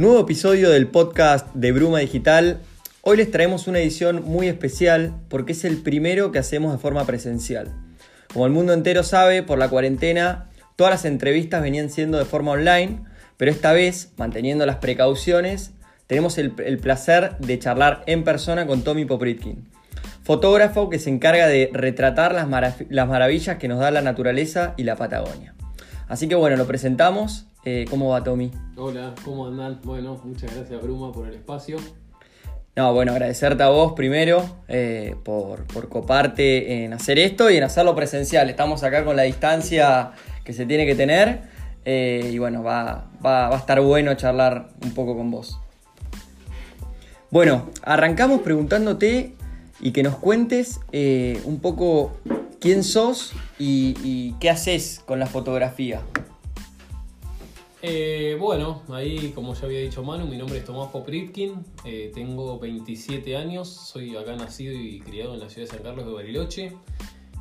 Nuevo episodio del podcast de Bruma Digital. Hoy les traemos una edición muy especial porque es el primero que hacemos de forma presencial. Como el mundo entero sabe, por la cuarentena todas las entrevistas venían siendo de forma online, pero esta vez, manteniendo las precauciones, tenemos el, placer de charlar en persona con Tommy Popritkin, fotógrafo que se encarga de retratar las, las maravillas que nos da la naturaleza y la Patagonia. Así que bueno, lo presentamos eh, ¿Cómo va Tommy? Hola, ¿cómo andan? Bueno, muchas gracias Bruma por el espacio. No, bueno, agradecerte a vos primero eh, por, coparte en hacer esto y en hacerlo presencial. Estamos acá con la distancia que se tiene que tener eh, y bueno, va, va, a estar bueno charlar un poco con vos. Bueno, arrancamos preguntándote y que nos cuentes un poco quién sos y qué haces con la fotografía. Eh, bueno, ahí como ya había dicho Manu, mi nombre es Tomás Popritkin, eh, tengo 27 años, soy acá nacido y criado en la ciudad de San Carlos de Bariloche.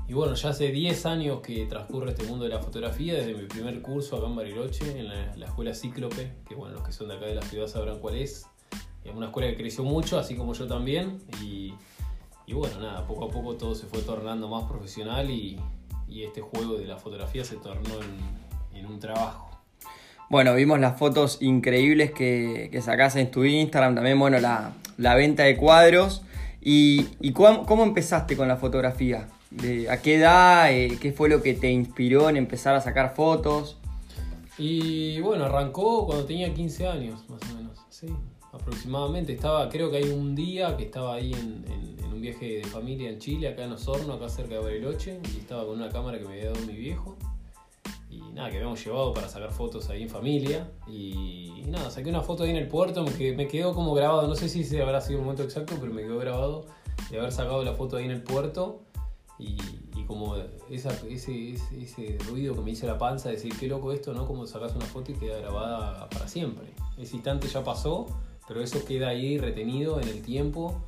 Y bueno, ya hace 10 años que transcurre este mundo de la fotografía, desde mi primer curso acá en Bariloche, en la, escuela Cíclope, que bueno, los que son de acá de la ciudad sabrán cuál es. Es una escuela que creció mucho, así como yo también. Y, bueno, nada, poco a poco todo se fue tornando más profesional y, este juego de la fotografía se tornó en un trabajo. Bueno, vimos las fotos increíbles que, que sacás en tu Instagram, también, bueno, la, venta de cuadros. ¿Y, cómo, empezaste con la fotografía? ¿A qué edad? Eh, ¿Qué fue lo que te inspiró en empezar a sacar fotos? Y bueno, arrancó cuando tenía 15 años, más o menos, sí, aproximadamente. Estaba, creo que hay un día que estaba ahí en, un viaje de familia en Chile, acá en Osorno, acá cerca de Bariloche, y estaba con una cámara que me había dado mi viejo y que habíamos llevado para sacar fotos ahí en familia. Y, nada, saqué una foto ahí en el puerto, me, me quedó como grabado, no sé si se habrá sido un momento exacto, pero me quedó grabado de haber sacado la foto ahí en el puerto. Y, como ese, ese, ruido que me hizo la panza, decir, qué loco esto, ¿no? Como sacas una foto y queda grabada para siempre. Ese instante ya pasó, pero eso queda ahí retenido en el tiempo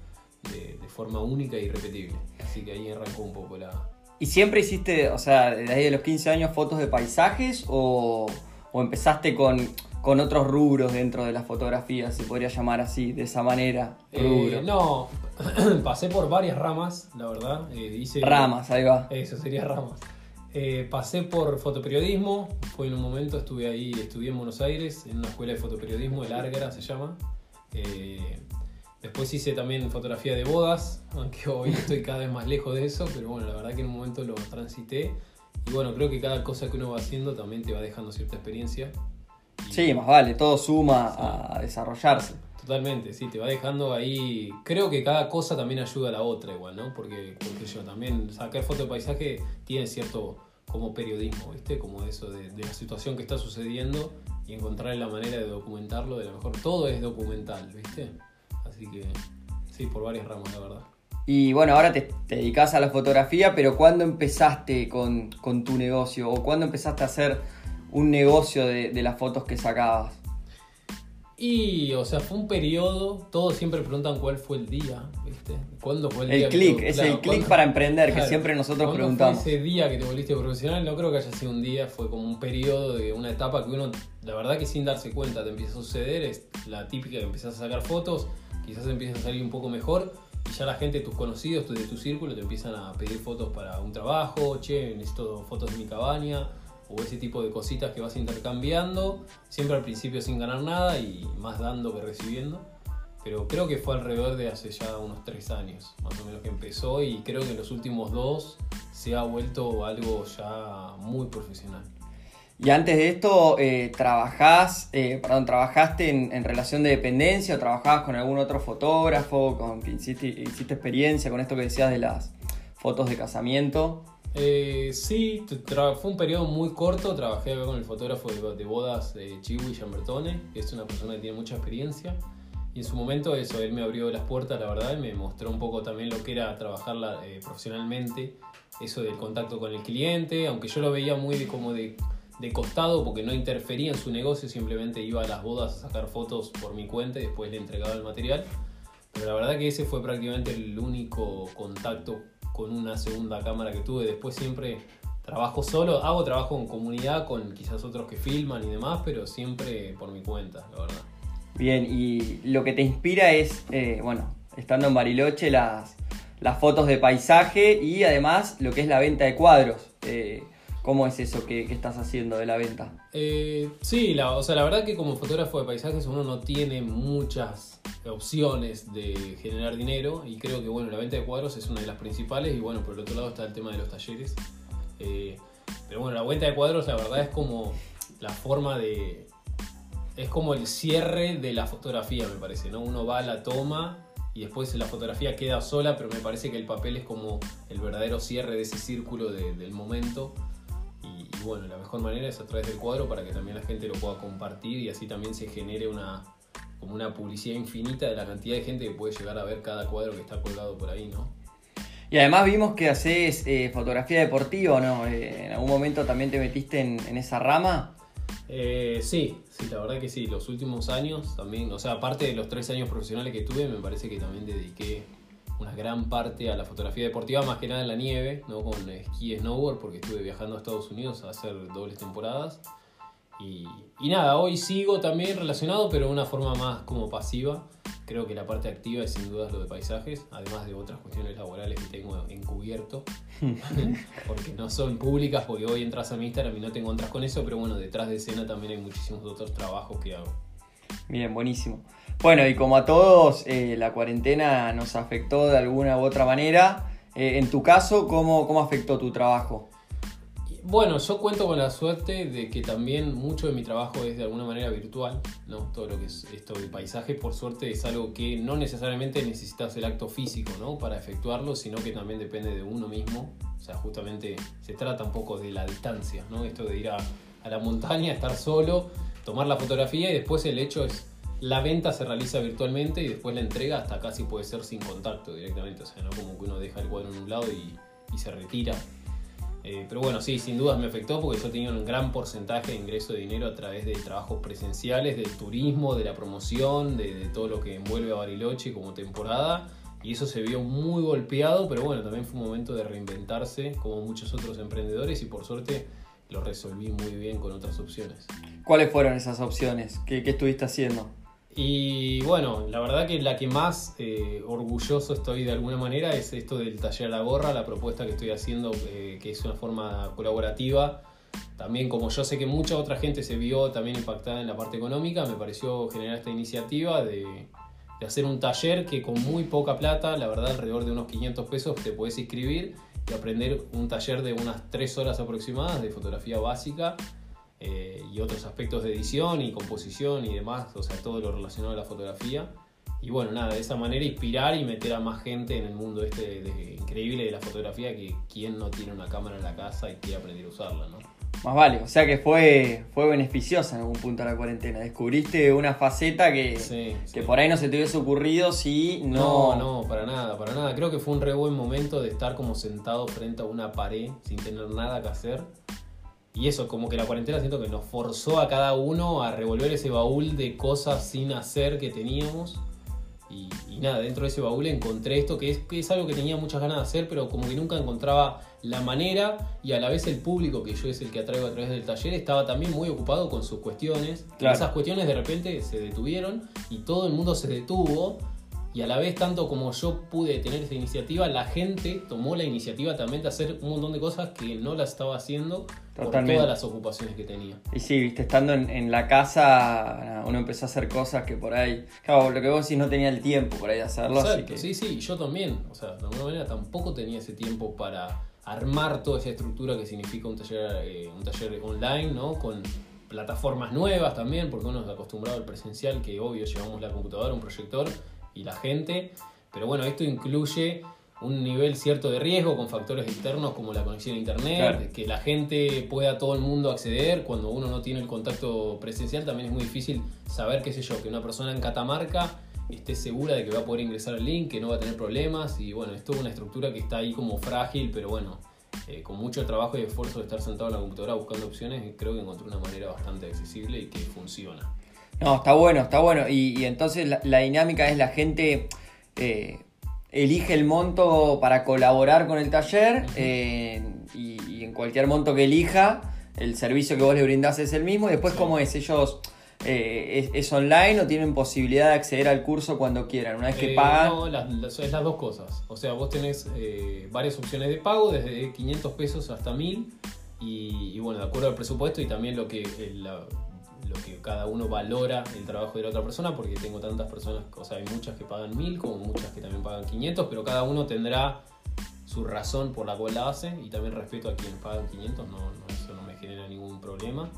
de, forma única y repetible. Así que ahí arrancó un poco la, ¿Y siempre hiciste, o sea, desde ahí de los 15 años, fotos de paisajes o, empezaste con, con, otros rubros dentro de la fotografía, se podría llamar así, de esa manera? Eh, no, pasé por varias ramas, la verdad. Eh, ramas, ahí va. Eso, sería ramas. Eh, pasé por fotoperiodismo, fue en un momento, estuve ahí, estudié en Buenos Aires, en una escuela de fotoperiodismo, el Árgara se llama. Después hice también fotografía de bodas, aunque hoy estoy cada vez más lejos de eso, pero bueno, la verdad que en un momento lo transité. Y bueno, creo que cada cosa que uno va haciendo también te va dejando cierta experiencia. Sí, más vale, todo suma a desarrollarse. Totalmente, sí, te va dejando ahí. Creo que cada cosa también ayuda a la otra igual, ¿no? Porque, porque yo también sacar foto de paisaje tiene cierto como periodismo, ¿viste? Como eso de, de la situación que está sucediendo y encontrar la manera de documentarlo de la mejor. Todo es documental, ¿viste? Así que sí, por varias ramas, la verdad. Y bueno, ahora te, te dedicas a la fotografía, pero ¿cuándo empezaste con, tu negocio? ¿O cuándo empezaste a hacer un negocio de, las fotos que sacabas? Y, o sea, fue un periodo, todos siempre preguntan cuál fue el día, ¿viste? ¿Cuándo fue el, día? El clic, es el clic para emprender, que siempre nosotros preguntamos. Fue ese día que te volviste profesional? No creo que haya sido un día, fue como un periodo de una etapa que uno, la verdad que sin darse cuenta te empieza a suceder, es la típica que empiezas a sacar fotos, quizás empieza a salir un poco mejor y ya la gente, tus conocidos, de tu círculo, te empiezan a pedir fotos para un trabajo, che, necesito fotos de mi cabaña, o ese tipo de cositas que vas intercambiando, siempre al principio sin ganar nada y más dando que recibiendo. Pero creo que fue alrededor de hace ya unos tres años, más o menos que empezó, y creo que en los últimos dos se ha vuelto algo ya muy profesional. Y antes de esto, eh, ¿trabajás, eh, perdón, ¿trabajaste en, relación de dependencia o trabajabas con algún otro fotógrafo con que hiciste, experiencia con esto que decías de las fotos de casamiento? Eh, sí, fue un periodo muy corto. Trabajé con el fotógrafo de, bodas de Chiwi que es una persona que tiene mucha experiencia. Y en su momento, eso, él me abrió las puertas, la verdad, y me mostró un poco también lo que era trabajarla eh, profesionalmente, eso del contacto con el cliente, aunque yo lo veía muy como de de costado porque no interfería en su negocio, simplemente iba a las bodas a sacar fotos por mi cuenta y después le entregaba el material. Pero la verdad que ese fue prácticamente el único contacto con una segunda cámara que tuve. Después siempre trabajo solo, hago trabajo en comunidad con quizás otros que filman y demás, pero siempre por mi cuenta, la verdad. Bien, y lo que te inspira es, eh, bueno, estando en Bariloche, las, las fotos de paisaje y además lo que es la venta de cuadros. Eh, ¿Cómo es eso que, estás haciendo de la venta? Eh, sí, la, o sea, la verdad que como fotógrafo de paisajes uno no tiene muchas opciones de generar dinero y creo que bueno, la venta de cuadros es una de las principales y bueno, por el otro lado está el tema de los talleres. Eh, pero bueno, la venta de cuadros la verdad es como la forma de... Es como el cierre de la fotografía, me parece, ¿no? Uno va a la toma y después la fotografía queda sola, pero me parece que el papel es como el verdadero cierre de ese círculo de, del momento. Y, bueno, la mejor manera es a través del cuadro para que también la gente lo pueda compartir y así también se genere una, como una publicidad infinita de la cantidad de gente que puede llegar a ver cada cuadro que está colgado por ahí, ¿no? Y además vimos que haces eh, fotografía deportiva, ¿no? Eh, ¿En algún momento también te metiste en, en esa rama? Eh, sí, sí, la verdad que sí. Los últimos años también, o sea, aparte de los tres años profesionales que tuve, me parece que también dediqué una gran parte a la fotografía deportiva, más que nada en la nieve, ¿no? Con esquí y snowboard, porque estuve viajando a Estados Unidos a hacer dobles temporadas. Y, y, nada, hoy sigo también relacionado, pero de una forma más como pasiva. Creo que la parte activa es sin dudas lo de paisajes, además de otras cuestiones laborales que tengo encubierto, porque no son públicas, porque hoy entras a mi Instagram y no te encontrás con eso, pero bueno, detrás de escena también hay muchísimos otros trabajos que hago. Bien, buenísimo. Bueno, y como a todos, eh, la cuarentena nos afectó de alguna u otra manera. Eh, en tu caso, ¿cómo, ¿cómo afectó tu trabajo? Bueno, yo cuento con la suerte de que también mucho de mi trabajo es de alguna manera virtual, ¿no? Todo lo que es esto del paisaje, por suerte, es algo que no necesariamente necesitas el acto físico, ¿no? Para efectuarlo, sino que también depende de uno mismo. O sea, justamente se trata un poco de la distancia, ¿no? Esto de ir a, a la montaña, estar solo, tomar la fotografía y después el hecho es la venta se realiza virtualmente y después la entrega hasta casi puede ser sin contacto directamente, o sea, no como que uno deja el cuadro en un lado y, y se retira. Eh, pero bueno, sí, sin dudas me afectó porque yo tenía un gran porcentaje de ingreso de dinero a través de trabajos presenciales, del turismo, de la promoción, de, de, todo lo que envuelve a Bariloche como temporada. Y eso se vio muy golpeado, pero bueno, también fue un momento de reinventarse como muchos otros emprendedores y por suerte lo resolví muy bien con otras opciones. ¿Cuáles fueron esas opciones? ¿Qué, qué estuviste haciendo? Y bueno, la verdad que la que más eh, orgulloso estoy de alguna manera es esto del taller a la gorra, la propuesta que estoy haciendo, eh, que es una forma colaborativa. También como yo sé que mucha otra gente se vio también impactada en la parte económica, me pareció generar esta iniciativa de, de hacer un taller que con muy poca plata, la verdad alrededor de unos 500 pesos, te puedes inscribir y aprender un taller de unas 3 horas aproximadas de fotografía básica eh, y otros aspectos de edición y composición y demás, o sea, todo lo relacionado a la fotografía. Y bueno, nada, de esa manera inspirar y meter a más gente en el mundo este de, de, increíble de la fotografía que quien no tiene una cámara en la casa y quiere aprender a usarla, ¿no? Más vale, o sea que fue, fue beneficiosa en algún punto la cuarentena. Descubriste una faceta que, sí, que sí. por ahí no se te hubiese ocurrido si no... No, no, para nada, para nada. Creo que fue un re buen momento de estar como sentado frente a una pared sin tener nada que hacer y eso, como que la cuarentena siento que nos forzó a cada uno a revolver ese baúl de cosas sin hacer que teníamos. Y, y, nada, dentro de ese baúl encontré esto que es, que es algo que tenía muchas ganas de hacer, pero como que nunca encontraba la manera y a la vez el público, que yo es el que atraigo a través del taller, estaba también muy ocupado con sus cuestiones. Claro. Esas cuestiones de repente se detuvieron y todo el mundo se detuvo. Y a la vez, tanto como yo pude tener esa iniciativa, la gente tomó la iniciativa también de hacer un montón de cosas que no las estaba haciendo Totalmente. por todas las ocupaciones que tenía. Y sí, viste, estando en, en, la casa, uno empezó a hacer cosas que por ahí. Claro, lo que vos decís no tenía el tiempo por ahí de hacerlo. Exacto, así que... Sí, sí, yo también. O sea, de alguna manera tampoco tenía ese tiempo para armar toda esa estructura que significa un taller, eh, un taller online, ¿no? Con plataformas nuevas también, porque uno está acostumbrado al presencial, que obvio llevamos la computadora, un proyector y la gente. Pero bueno, esto incluye un nivel cierto de riesgo con factores externos como la conexión a internet, claro. que la gente pueda todo el mundo acceder. Cuando uno no tiene el contacto presencial también es muy difícil saber, qué sé yo, que una persona en Catamarca esté segura de que va a poder ingresar al link, que no va a tener problemas. Y bueno, es toda una estructura que está ahí como frágil, pero bueno, eh, con mucho trabajo y esfuerzo de estar sentado en la computadora buscando opciones, creo que encontré una manera bastante accesible y que funciona. No, está bueno, está bueno. Y, y entonces la, la, dinámica es la gente eh, elige el monto para colaborar con el taller eh, y, y, en cualquier monto que elija, el servicio que vos le brindás es el mismo. Y después. ¿cómo es? Ellos eh, es, online o tienen posibilidad de acceder al curso cuando quieran, una vez que Eh, pagan. No, las, las- es las dos cosas. O sea, vos tenés eh, varias opciones de pago, desde 500 pesos hasta 1000. Y, y bueno, de acuerdo al presupuesto y también lo que, la- lo que cada uno valora el trabajo de la otra persona, porque tengo tantas personas, o sea, hay muchas que pagan 1000, como muchas que también pagan 500, pero cada uno tendrá su razón por la cual la hace y también respeto a quienes pagan 500, no, no, eso no me genera ningún problema.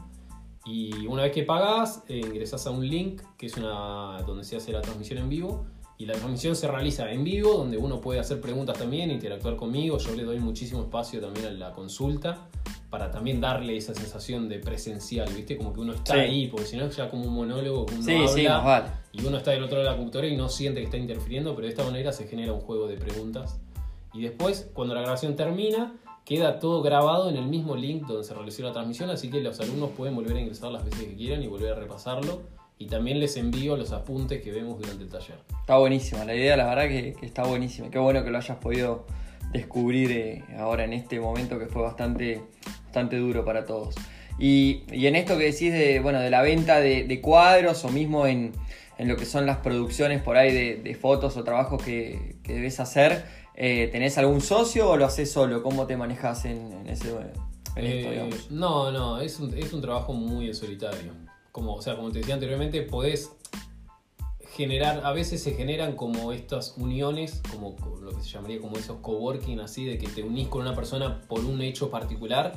Y una vez que pagas, eh, ingresas a un link que es una donde se hace la transmisión en vivo. Y la transmisión se realiza en vivo, donde uno puede hacer preguntas también, interactuar conmigo. Yo le doy muchísimo espacio también a la consulta para también darle esa sensación de presencial, ¿viste? Como que uno está Sí. ahí, porque si no es ya como un monólogo uno Sí, habla sí, vale. y uno está del otro lado de la computadora y no siente que está interfiriendo, pero de esta manera se genera un juego de preguntas. Y después, cuando la grabación termina, queda todo grabado en el mismo link donde se realizó la transmisión, así que los alumnos pueden volver a ingresar las veces que quieran y volver a repasarlo. Y también les envío los apuntes que vemos durante el taller. Está buenísima, la idea la verdad que, que está buenísima. Qué bueno que lo hayas podido descubrir eh, ahora en este momento que fue bastante, bastante duro para todos. Y, y en esto que decís de, bueno, de la venta de, de cuadros o mismo en, en lo que son las producciones por ahí de, de fotos o trabajos que, que debes hacer, eh, ¿tenés algún socio o lo haces solo? ¿Cómo te manejas en, en ese en esto, Eh, digamos? no, no, es un, es un trabajo muy en solitario. Como, o sea, como te decía anteriormente, podés generar, a veces se generan como estas uniones, como co- lo que se llamaría como esos coworking así, de que te unís con una persona por un hecho particular,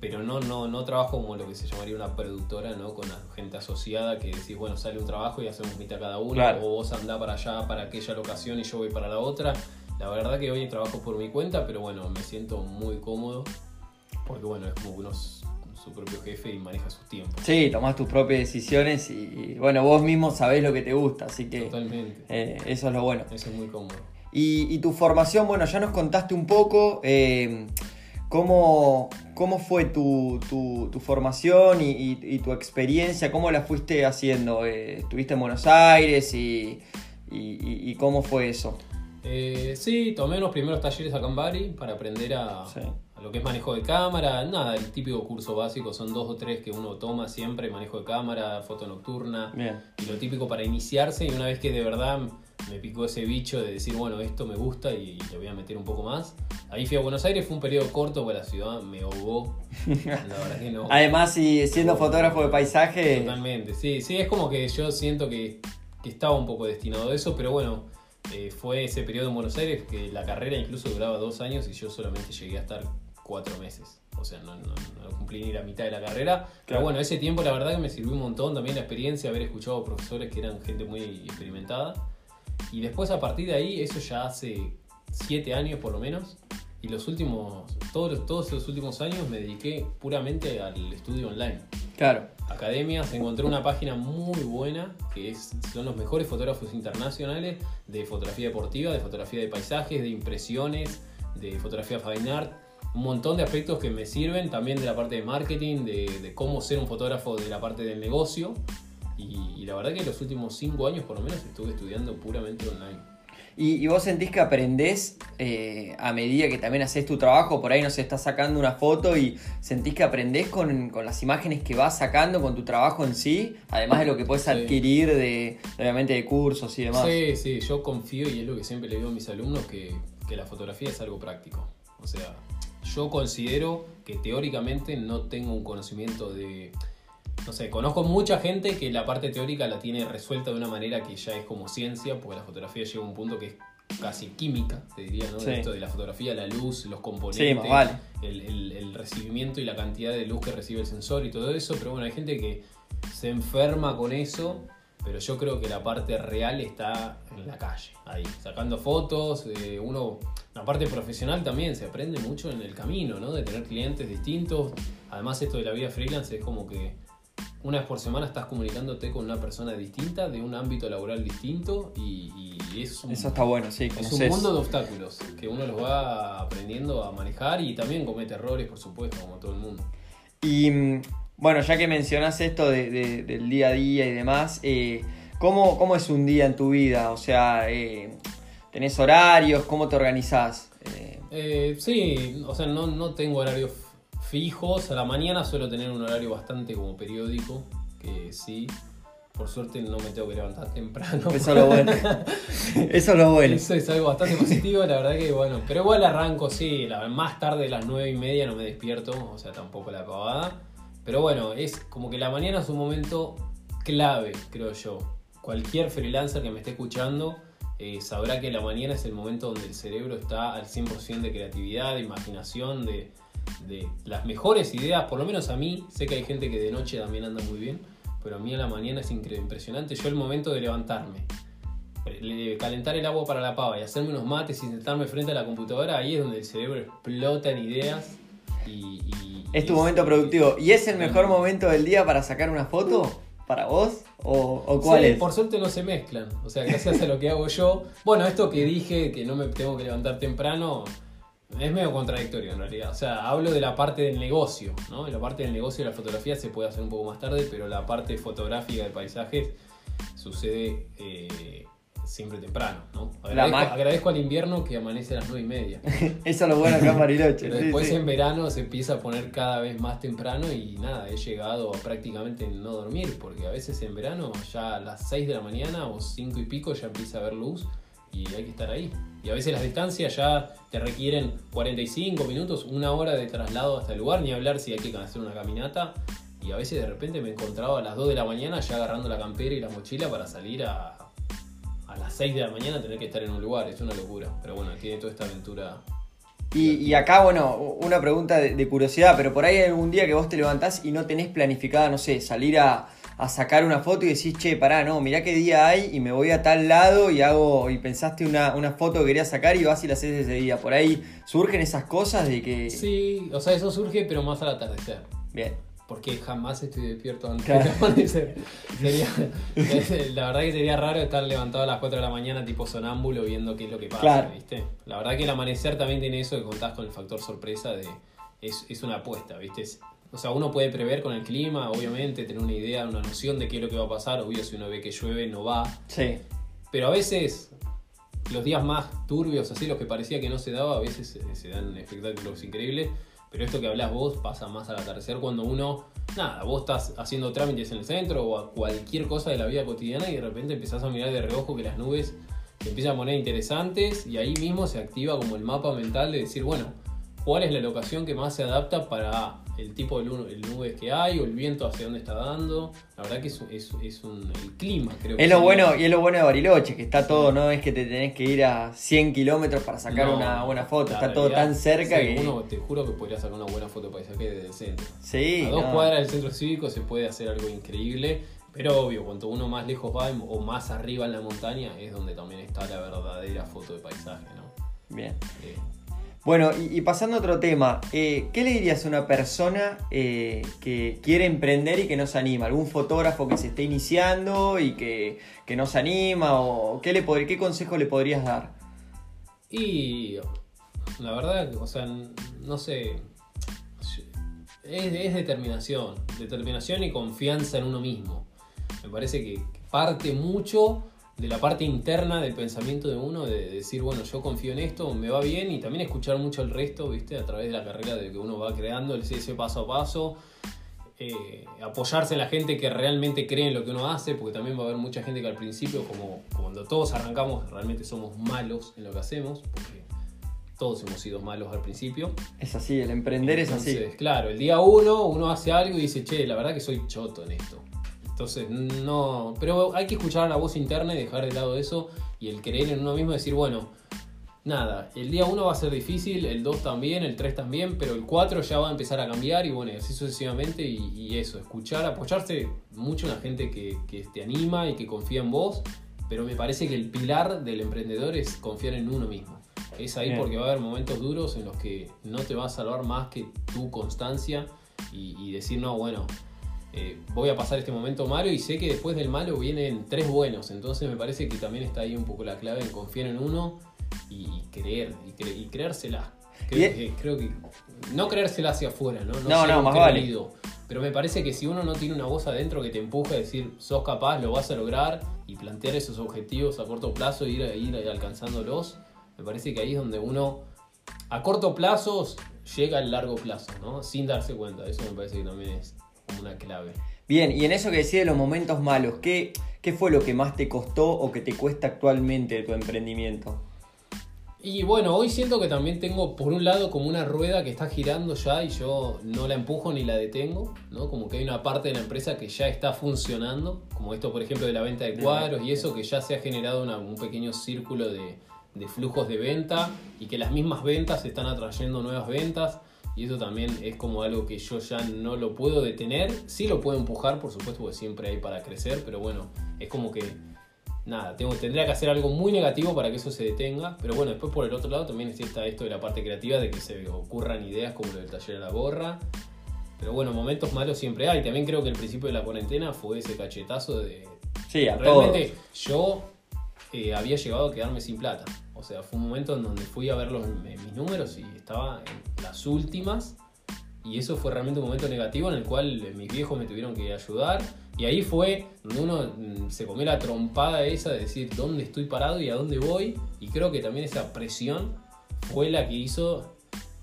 pero no, no, no trabajo como lo que se llamaría una productora, ¿no? Con la gente asociada que decís, bueno, sale un trabajo y hacemos mitad cada uno, Claro. o vos andá para allá, para aquella locación y yo voy para la otra. La verdad que hoy trabajo por mi cuenta, pero bueno, me siento muy cómodo, porque bueno, es como que uno es su propio jefe y maneja sus tiempos. Sí, tomás tus propias decisiones y, y, bueno, vos mismo sabés lo que te gusta, así que Totalmente. eh, eso es lo bueno. Eso es muy cómodo. Y, y tu formación, bueno, ya nos contaste un poco eh, cómo, cómo fue tu, tu- tu formación y, y- y tu experiencia, cómo la fuiste haciendo. Eh, ¿Estuviste en Buenos Aires y, cómo fue eso? Eh, sí, tomé unos primeros talleres acá en Bari para aprender a, Sí. Lo que es manejo de cámara. Nada, el típico curso básico, son dos o tres que uno toma siempre, manejo de cámara, foto nocturna. Bien. Y lo típico para iniciarse y una vez que de verdad me picó ese bicho de decir, bueno, esto me gusta y le voy a meter un poco más. Ahí fui a Buenos Aires, fue un periodo corto porque la ciudad me ahogó. La verdad que no. Además, y siendo fotógrafo de paisaje, Totalmente, sí, sí, es como que yo siento que, que estaba un poco destinado a eso, pero bueno, eh, fue ese periodo en Buenos Aires que la carrera incluso duraba dos años y yo solamente llegué a estar cuatro meses. O sea, no, no, no cumplí ni la mitad de la carrera. Pero Claro. bueno, ese tiempo la verdad que me sirvió un montón también la experiencia, haber escuchado profesores que eran gente muy experimentada. Y después a partir de ahí, eso ya hace siete años por lo menos. Y los últimos, todos, todos los últimos años me dediqué puramente al estudio online claro. academias, encontré una página muy buena que es, son los mejores fotógrafos internacionales de fotografía deportiva, de fotografía de paisajes, de impresiones, de fotografía fine art. Un montón de aspectos que me sirven también de la parte de marketing, de, de cómo ser un fotógrafo de la parte del negocio. Y, y la verdad que los últimos cinco años por lo menos estuve estudiando puramente online. Y, y vos sentís que aprendés eh, a medida que también haces tu trabajo, por ahí no se estás sacando una foto y sentís que aprendés con, con las imágenes que vas sacando, con tu trabajo en sí, además de lo que puedes Sí. adquirir de, obviamente, de cursos y demás. Sí, sí, yo confío y es lo que siempre le digo a mis alumnos que, que la fotografía es algo práctico. O sea, yo considero que teóricamente no tengo un conocimiento de... No sé, conozco mucha gente que la parte teórica la tiene resuelta de una manera que ya es como ciencia, porque la fotografía llega a un punto que es casi química, te diría, ¿no? Sí. Esto de la fotografía, la luz, los componentes, vale. el, el- el recibimiento y la cantidad de luz que recibe el sensor y todo eso, pero bueno, hay gente que se enferma con eso, pero yo creo que la parte real está en la calle, ahí, sacando fotos, eh, uno, la parte profesional también se aprende mucho en el camino, ¿no? De tener clientes distintos, además esto de la vida freelance es como que una vez por semana estás comunicándote con una persona distinta, de un ámbito laboral distinto y, y es un, Eso está bueno, sí. es un mundo de obstáculos que uno los va aprendiendo a manejar y también comete errores, por supuesto, como todo el mundo. Y mm, bueno, ya que mencionas esto de- de- del día a día y demás, eh, ¿cómo, cómo es un día en tu vida? O sea, eh, ¿tenés horarios? ¿Cómo te organizás? Eh, Eh, sí, o sea, no, no tengo horarios fijos. A la mañana suelo tener un horario bastante como periódico. que sí. Por suerte no me tengo que levantar temprano. Eso es lo bueno. Eso es lo bueno. Eso es algo bastante positivo, la verdad que bueno. Pero igual arranco, sí, la, más tarde de las nueve y media no me despierto, o sea, tampoco la pavada. Pero bueno, es como que la mañana es un momento clave, creo yo. Cualquier freelancer que me esté escuchando eh, sabrá que la mañana es el momento donde el cerebro está al 100% de creatividad, de imaginación, de, de las mejores ideas. Por lo menos a mí, sé que hay gente que de noche también anda muy bien pero a mí a la mañana es impresionante. Yo el momento de levantarme, calentar el agua para la pava y hacerme unos mates y sentarme frente a la computadora, ahí es donde el cerebro explota en ideas. Y, es tu momento productivo. ¿Y es el mejor momento del día para sacar una foto? ¿Para vos? ¿O, o cuál sí, Por suerte no se mezclan. O sea, gracias a lo que hago yo. Bueno, esto que dije, que no me tengo que levantar temprano, es medio contradictorio en realidad. O sea, hablo de la parte del negocio, ¿no? la parte del negocio de la fotografía se puede hacer un poco más tarde, pero la parte fotográfica de paisajes sucede eh, siempre temprano, ¿no? Agradezco, al invierno que amanece a las 9 y media. Eso es lo bueno acá en Bariloche. pero después en verano se empieza a poner cada vez más temprano y nada, he llegado a prácticamente no dormir, porque a veces en verano ya a las 6 de la mañana o 5 y pico ya empieza a haber luz y hay que estar ahí. Y a veces las distancias ya te requieren 45 minutos, una hora de traslado hasta el lugar, ni hablar si hay que hacer una caminata. Y a veces de repente me encontraba a las 2 de la mañana ya agarrando la campera y la mochila para salir a las 6 de la mañana tener que estar en un lugar. Es una locura. Pero bueno, tiene toda esta aventura y, acá, bueno, una pregunta de, de, curiosidad, pero por ahí hay algún día que vos te levantás y no tenés planificada, no sé, salir a, a sacar una foto y decís, che, pará, no, mirá qué día hay y me voy a tal lado y hago, y pensaste una, foto que querías sacar y vas y la haces ese día. Por ahí surgen esas cosas de que. Sí, o sea, eso surge, pero más al atardecer. Bien. Porque jamás estoy despierto antes de amanecer. la verdad que sería raro estar levantado a las 4 de la mañana, tipo sonámbulo, viendo qué es lo que pasa, ¿viste? La verdad que el amanecer también tiene eso que contás con el factor sorpresa de. Es, es una apuesta, ¿viste? O sea, uno puede prever con el clima, obviamente, tener una idea, una noción de qué es lo que va a pasar. Obvio, si uno ve que llueve, no va. Sí. Pero a veces, los días más turbios, así, los que parecía que no se daba, a veces se, dan espectáculos increíbles. Pero esto que hablas vos pasa más al atardecer cuando uno, nada, vos estás haciendo trámites en el centro o a cualquier cosa de la vida cotidiana y de repente empezás a mirar de reojo que las nubes se empiezan a poner interesantes y ahí mismo se activa como el mapa mental de decir, bueno, cuál es la locación que más se adapta para el tipo de nubes que hay o el viento hacia dónde está dando. La verdad que es, es, un, el clima, creo es Lo bueno, y es lo bueno de Bariloche, que está todo, no es que te tenés que ir a 100 kilómetros para sacar una buena foto, está todo tan cerca que... Uno, te juro que podría sacar una buena foto paisaje desde el centro. Sí. A dos cuadras del centro cívico se puede hacer algo increíble. Pero obvio, cuanto uno más lejos va o más arriba en la montaña, es donde también está la verdadera foto de paisaje, ¿no? Bien. Eh, bueno, y, pasando a otro tema, eh, ¿qué le dirías a una persona eh, que quiere emprender y que no se anima? ¿Algún fotógrafo que se esté iniciando y que, no se anima? ¿O qué, le qué consejo le podrías dar? Y la verdad, o sea, no sé, es, determinación, determinación y confianza en uno mismo. Me parece que parte mucho de la parte interna del pensamiento de uno, de decir, bueno, yo confío en esto, me va bien, y también escuchar mucho el resto, ¿viste? A través de la carrera de que uno va creando, ese paso a paso, eh, apoyarse en la gente que realmente cree en lo que uno hace, porque también va a haber mucha gente que al principio, como, cuando todos arrancamos, realmente somos malos en lo que hacemos, porque todos hemos sido malos al principio. Es así, el emprender es así. Claro, el día uno uno hace algo y dice, che, la verdad que soy choto en esto. Entonces, no. Pero hay que escuchar la voz interna y dejar de lado eso y el creer en uno mismo y decir, bueno, nada, el día 1 va a ser difícil, el 2 también, el 3 también, pero el 4 ya va a empezar a cambiar y bueno, así sucesivamente y, eso, escuchar, apoyarse mucho en la gente que, te anima y que confía en vos, pero me parece que el pilar del emprendedor es confiar en uno mismo. Es ahí porque va a haber momentos duros en los que no te va a salvar más que tu constancia y, y decir, no, bueno, eh, voy a pasar este momento malo y sé que después del malo vienen tres buenos. Entonces me parece que también está ahí un poco la clave en confiar en uno y creer, y, creérsela. Creo, que, no creérsela hacia afuera, ¿no? No, no, más vale. Pero me parece que si uno no tiene una voz adentro que te empuje a decir, sos capaz, lo vas a lograr y plantear esos objetivos a corto plazo e ir, ir alcanzándolos, me parece que ahí es donde uno a corto plazo llega al largo plazo, ¿no? Sin darse cuenta. Eso me parece que también es como una clave. Bien, y en eso que decía de los momentos malos, ¿qué, ¿qué fue lo que más te costó o que te cuesta actualmente de tu emprendimiento? Y bueno, hoy siento que también tengo por un lado como una rueda que está girando ya y yo no la empujo ni la detengo, ¿no? Como que hay una parte de la empresa que ya está funcionando, como esto por ejemplo de la venta de cuadros y eso que ya se ha generado una- un pequeño círculo de, de flujos de venta y que las mismas ventas están atrayendo nuevas ventas y eso también es como algo que yo ya no lo puedo detener, sí lo puedo empujar por supuesto porque siempre hay para crecer, pero bueno, es como que nada, tengo, tendría que hacer algo muy negativo para que eso se detenga. Pero bueno, después por el otro lado también está esto de la parte creativa, de que se ocurran ideas como lo del taller de la gorra. Pero bueno, momentos malos siempre hay. También creo que el principio de la cuarentena fue ese cachetazo de... Sí, a Realmente yo eh, había llegado a quedarme sin plata. O sea, fue un momento en donde fui a ver los, mis números y estaba en las últimas. Y eso fue realmente un momento negativo en el cual eh, mis viejos me tuvieron que ayudar. Y ahí fue donde uno mm, se comió la trompada esa de decir dónde estoy parado y a dónde voy. Y creo que también esa presión fue la que hizo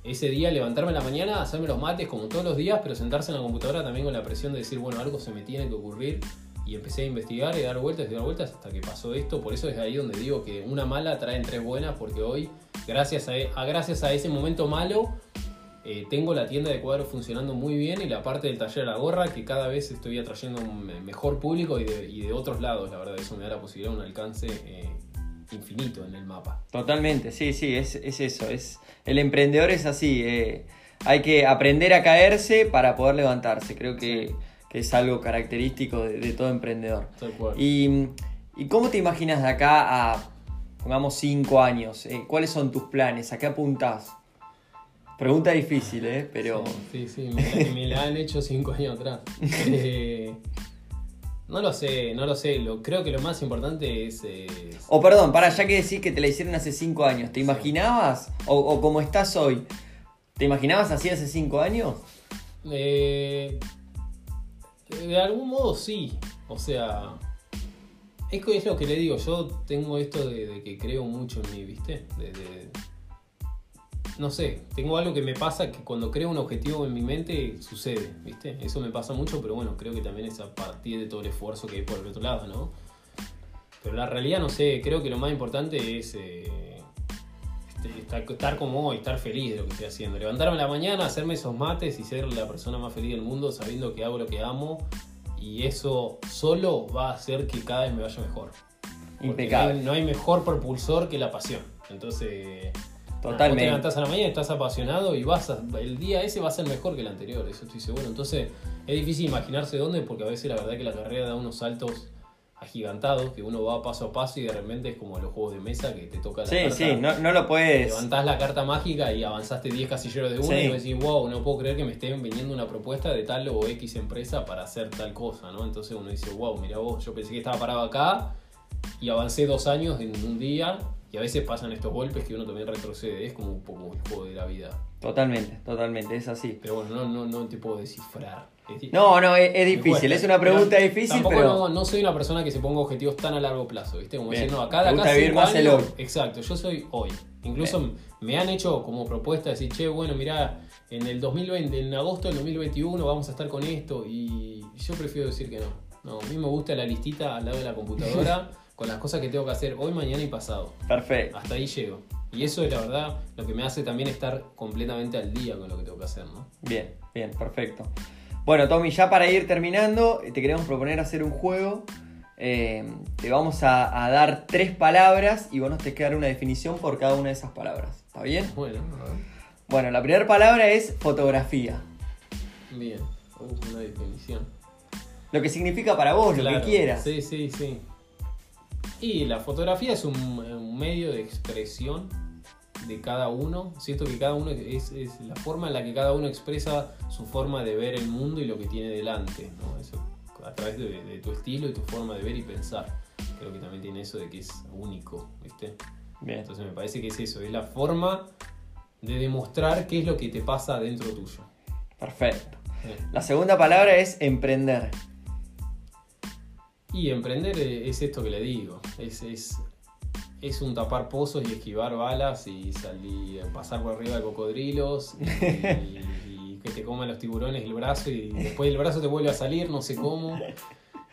ese día levantarme en la mañana, hacerme los mates como todos los días, pero sentarse en la computadora también con la presión de decir, bueno, algo se me tiene que ocurrir. Y empecé a investigar y dar vueltas y dar vueltas hasta que pasó esto. Por eso es ahí donde digo que una mala trae tres buenas, porque hoy, gracias a, a- gracias a ese momento malo, eh, tengo la tienda de cuadros funcionando muy bien y la parte del taller de la gorra que cada vez estoy atrayendo un me- mejor público y de, y de otros lados. La verdad, eso me da la posibilidad de un alcance eh, infinito en el mapa. Totalmente, sí, sí, es, es eso. Es, el emprendedor es así. eh, hay que aprender a caerse para poder levantarse. Creo que, Sí. Es algo característico de, de todo emprendedor. Y, ¿Y cómo te imaginas de acá a, pongamos, cinco años? Eh, ¿Cuáles son tus planes? ¿A qué apuntás? Pregunta difícil, ¿eh? Pero... Sí, sí, sí, me, la- me la han hecho cinco años atrás. Eh, no lo sé, no lo sé. Lo, creo que lo más importante es. O perdón, para ya que decís que te la hicieron hace cinco años, ¿te Sí. imaginabas? O, o como estás hoy, ¿te imaginabas así hace cinco años? Eh, de algún modo sí. O sea, es, es lo que le digo. Yo tengo esto de, que creo mucho en mí, ¿viste? No sé, tengo algo que me pasa que cuando creo un objetivo en mi mente sucede, ¿viste? Eso me pasa mucho, pero bueno, creo que también es a partir de todo el esfuerzo que hay por el otro lado, ¿no? Pero la realidad, no sé, creo que lo más importante es eh, estar, estar como hoy, estar feliz de lo que estoy haciendo. Levantarme en la mañana, hacerme esos mates y ser la persona más feliz del mundo sabiendo que hago lo que amo. Y eso solo va a hacer que cada vez me vaya mejor. Impecable. No hay, mejor propulsor que la pasión. Entonces, nada, vos te Totalmente. levantás a la mañana, estás apasionado y vas a- el día ese va a ser mejor que el anterior, eso estoy seguro. Entonces, es difícil imaginarse dónde, porque a veces la verdad que la carrera da unos saltos agigantados, que uno va paso a paso y de repente es como los juegos de mesa que te toca la Sí, carta. sí, no, no lo puedes. Levantás la carta mágica y avanzaste 10 casilleros de uno Sí. y decís, wow, no puedo creer que me estén viniendo una propuesta de tal o X empresa para hacer tal cosa, ¿no? Entonces uno dice, wow, mira vos, yo pensé que estaba parado acá y avancé dos años en un día y a veces pasan estos golpes que uno también retrocede, es como un poco el juego de la vida. Totalmente, totalmente, es así. Pero bueno, no, no, no te puedo descifrar. Es No, no, es, difícil, es una pregunta Pero difícil, tampoco pero... no, no soy una persona que se ponga objetivos tan a largo plazo, ¿viste? Como Bien. decir, no, acá de acá vivir cinco más el años- hoy. Exacto, yo soy hoy. Incluso me han hecho como propuesta de decir, che, bueno, mirá, en el 2020, en agosto del 2021 vamos a estar con esto y yo prefiero decir que no. No, a mí me gusta la listita al lado de la computadora con las cosas que tengo que hacer hoy, mañana y pasado. Perfecto. Hasta ahí llego. Y eso es la verdad lo que me hace también estar completamente al día con lo que tengo que hacer, ¿no? Bien, bien, perfecto. Bueno, Tommy, ya para ir terminando, te queremos proponer hacer un juego. Eh, te vamos a, a dar tres palabras y vos nos tenés que dar una definición por cada una de esas palabras. ¿Está bien? Bueno, a ver. Bueno, la primera palabra es fotografía. bien. Uh, una definición. Lo que significa para vos, lo que quieras. Sí, sí, sí. Y la fotografía es un, un medio de expresión de cada uno. Siento que cada uno es, es la forma en la que cada uno expresa su forma de ver el mundo y lo que tiene delante. ¿no? Eso, a través de, de tu estilo y tu forma de ver y pensar. Creo que también tiene eso de que es único, ¿viste? Bien. Entonces me parece que es eso, es la forma de demostrar qué es lo que te pasa dentro tuyo. Perfecto. La segunda palabra es emprender. Y emprender eh, es esto que le digo, es, es, es un tapar pozos y esquivar balas y salir, pasar por arriba de cocodrilos y, y- y que te comen los tiburones el brazo y después el brazo te vuelve a salir, no sé cómo.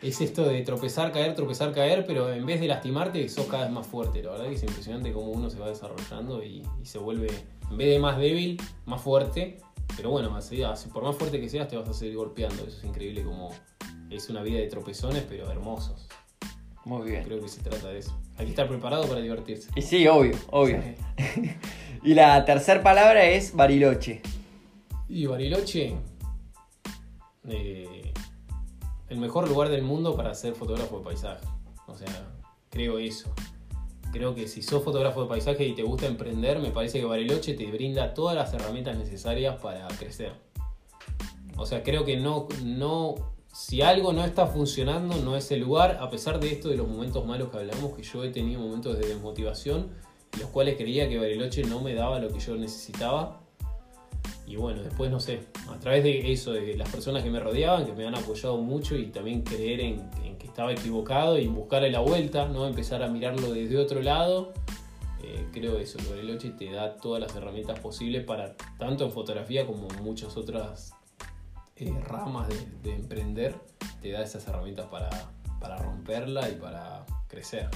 Es esto de tropezar, caer, tropezar, caer, pero en vez de lastimarte, sos cada vez más fuerte. La verdad que es impresionante cómo uno se va desarrollando y, se vuelve, en vez de más débil, más fuerte. Pero bueno, por más fuerte que seas, te vas a seguir golpeando. Eso es increíble como es una vida de tropezones, pero hermosos. Muy bien. Creo que se trata de eso. Hay que estar preparado para divertirse. Y sí, obvio, obvio. y la tercera palabra es Bariloche. Y Bariloche, eh, el mejor lugar del mundo para ser fotógrafo de paisaje. O sea, creo eso. Creo que si sos fotógrafo de paisaje y te gusta emprender, me parece que Bariloche te brinda todas las herramientas necesarias para crecer. O sea, creo que no, no si algo no está funcionando, no es el lugar, a pesar de esto de los momentos malos que hablamos, que yo he tenido momentos de desmotivación, en los cuales creía que Bariloche no me daba lo que yo necesitaba. Y bueno, después no sé, a través de eso, de las personas que me rodeaban, que me han apoyado mucho y también creer en, que estaba equivocado y buscarle la vuelta, ¿no? empezar a mirarlo desde otro lado. Eh, creo eso, el Bariloche te da todas las herramientas posibles para tanto en fotografía como en muchas otras eh, ramas de, emprender te da esas herramientas para, para romperla y para crecer,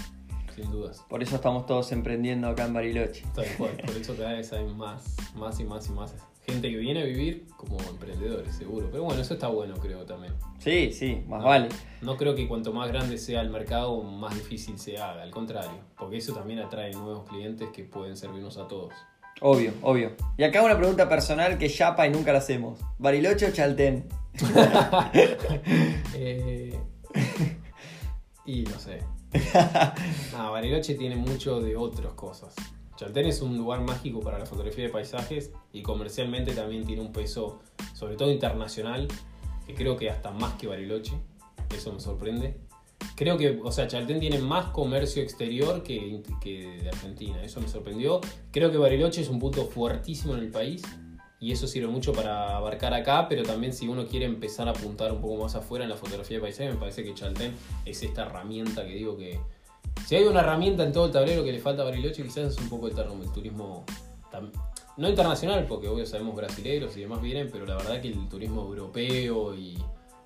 sin dudas. Por eso estamos todos emprendiendo acá en Bariloche. por eso cada vez hay más, más y más y más gente que viene a vivir como emprendedores, seguro. Pero bueno, eso está bueno, creo también. Sí, sí, más vale. No creo que cuanto más grande sea el mercado, más difícil se haga, al contrario, porque eso también atrae nuevos clientes que pueden servirnos a todos. Obvio, obvio. Y acá una pregunta personal que yapa y nunca la hacemos. ¿Bariloche o Chaltén? Eh, y no sé. No, Bariloche tiene mucho de otras cosas. Chaltén es un lugar mágico para la fotografía de paisajes y comercialmente también tiene un peso, sobre todo internacional, que creo que hasta más que Bariloche. Eso me sorprende. Creo que, o sea, Chaltén tiene más comercio exterior que, de Argentina. Eso me sorprendió. Creo que Bariloche es un punto fuertísimo en el país y eso sirve mucho para abarcar acá, pero también si uno quiere empezar a apuntar un poco más afuera en la fotografía de paisaje, me parece que Chaltén es esta herramienta que digo que... Si hay una herramienta en todo el tablero que le falta a Bariloche, quizás es un poco el, el turismo... No internacional, porque obvio sabemos brasileños y demás vienen, pero la verdad que el turismo europeo y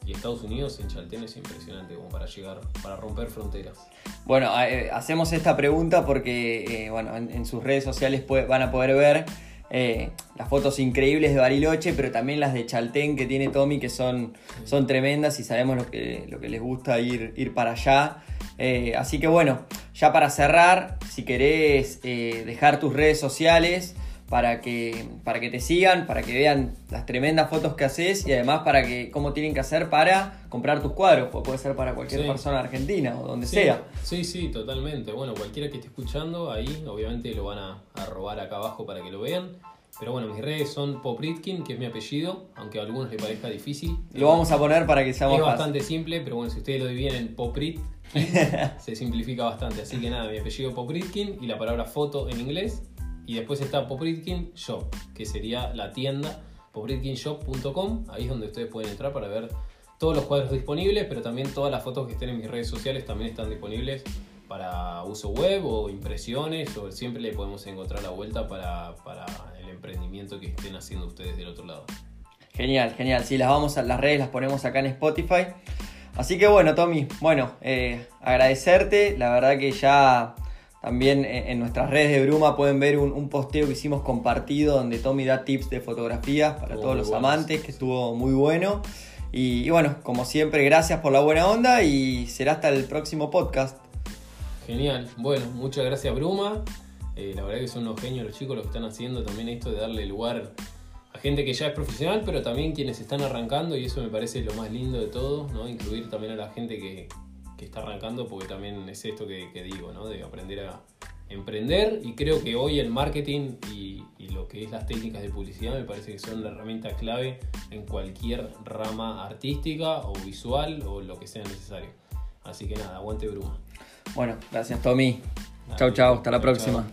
y Estados Unidos en Chaltén es impresionante como para llegar, para romper fronteras. Bueno, eh, hacemos esta pregunta porque eh, bueno, en, sus redes sociales van a poder ver eh, las fotos increíbles de Bariloche, pero también las de Chaltén que tiene Tommy, que son, son tremendas y sabemos lo que, lo que les gusta ir, ir para allá. así que bueno, ya para cerrar, si querés dejar tus redes sociales, para que, para que te sigan, para que vean las tremendas fotos que haces y además para que cómo tienen que hacer para comprar tus cuadros, pues puede ser para cualquier persona argentina o donde sea. Sí, sí, totalmente. Bueno, cualquiera que esté escuchando ahí, obviamente lo van a, robar acá abajo para que lo vean. Pero bueno, mis redes son Popritkin, que es mi apellido, aunque a algunos les parezca difícil. Lo vamos a poner para que sea más Es bastante simple, pero bueno, si ustedes lo dividen en Poprit, se simplifica bastante. Así que nada, mi apellido Popritkin y la palabra foto en inglés y después está Popritkin Shop, que sería la tienda popritkinshop.com. Ahí es donde ustedes pueden entrar para ver todos los cuadros disponibles, pero también todas las fotos que estén en mis redes sociales también están disponibles para uso web o impresiones, o siempre le podemos encontrar la vuelta para, el emprendimiento que estén haciendo ustedes del otro lado. Genial, genial. Sí, las vamos a las redes, las ponemos acá en Spotify. Así que bueno, Tommy, bueno, eh, agradecerte. La verdad que ya también en nuestras redes de Bruma pueden ver un, posteo que hicimos compartido donde Tommy da tips de fotografías para todos los amantes, que estuvo muy bueno. Y, bueno, como siempre, gracias por la buena onda y será hasta el próximo podcast. Genial, bueno, muchas gracias Bruma. Eh, la verdad que son unos genios los chicos los que están haciendo también esto de darle lugar a gente que ya es profesional, pero también quienes están arrancando y eso me parece lo más lindo de todo, ¿no? Incluir también a la gente que, que está arrancando, porque también es esto que, digo, ¿no? De aprender a emprender y creo que hoy el marketing y, lo que es las técnicas de publicidad me parece que son la herramienta clave en cualquier rama artística o visual o lo que sea necesario. Así que nada, aguante Bruma. Bueno, gracias Tommy. Chau, chau, hasta la próxima.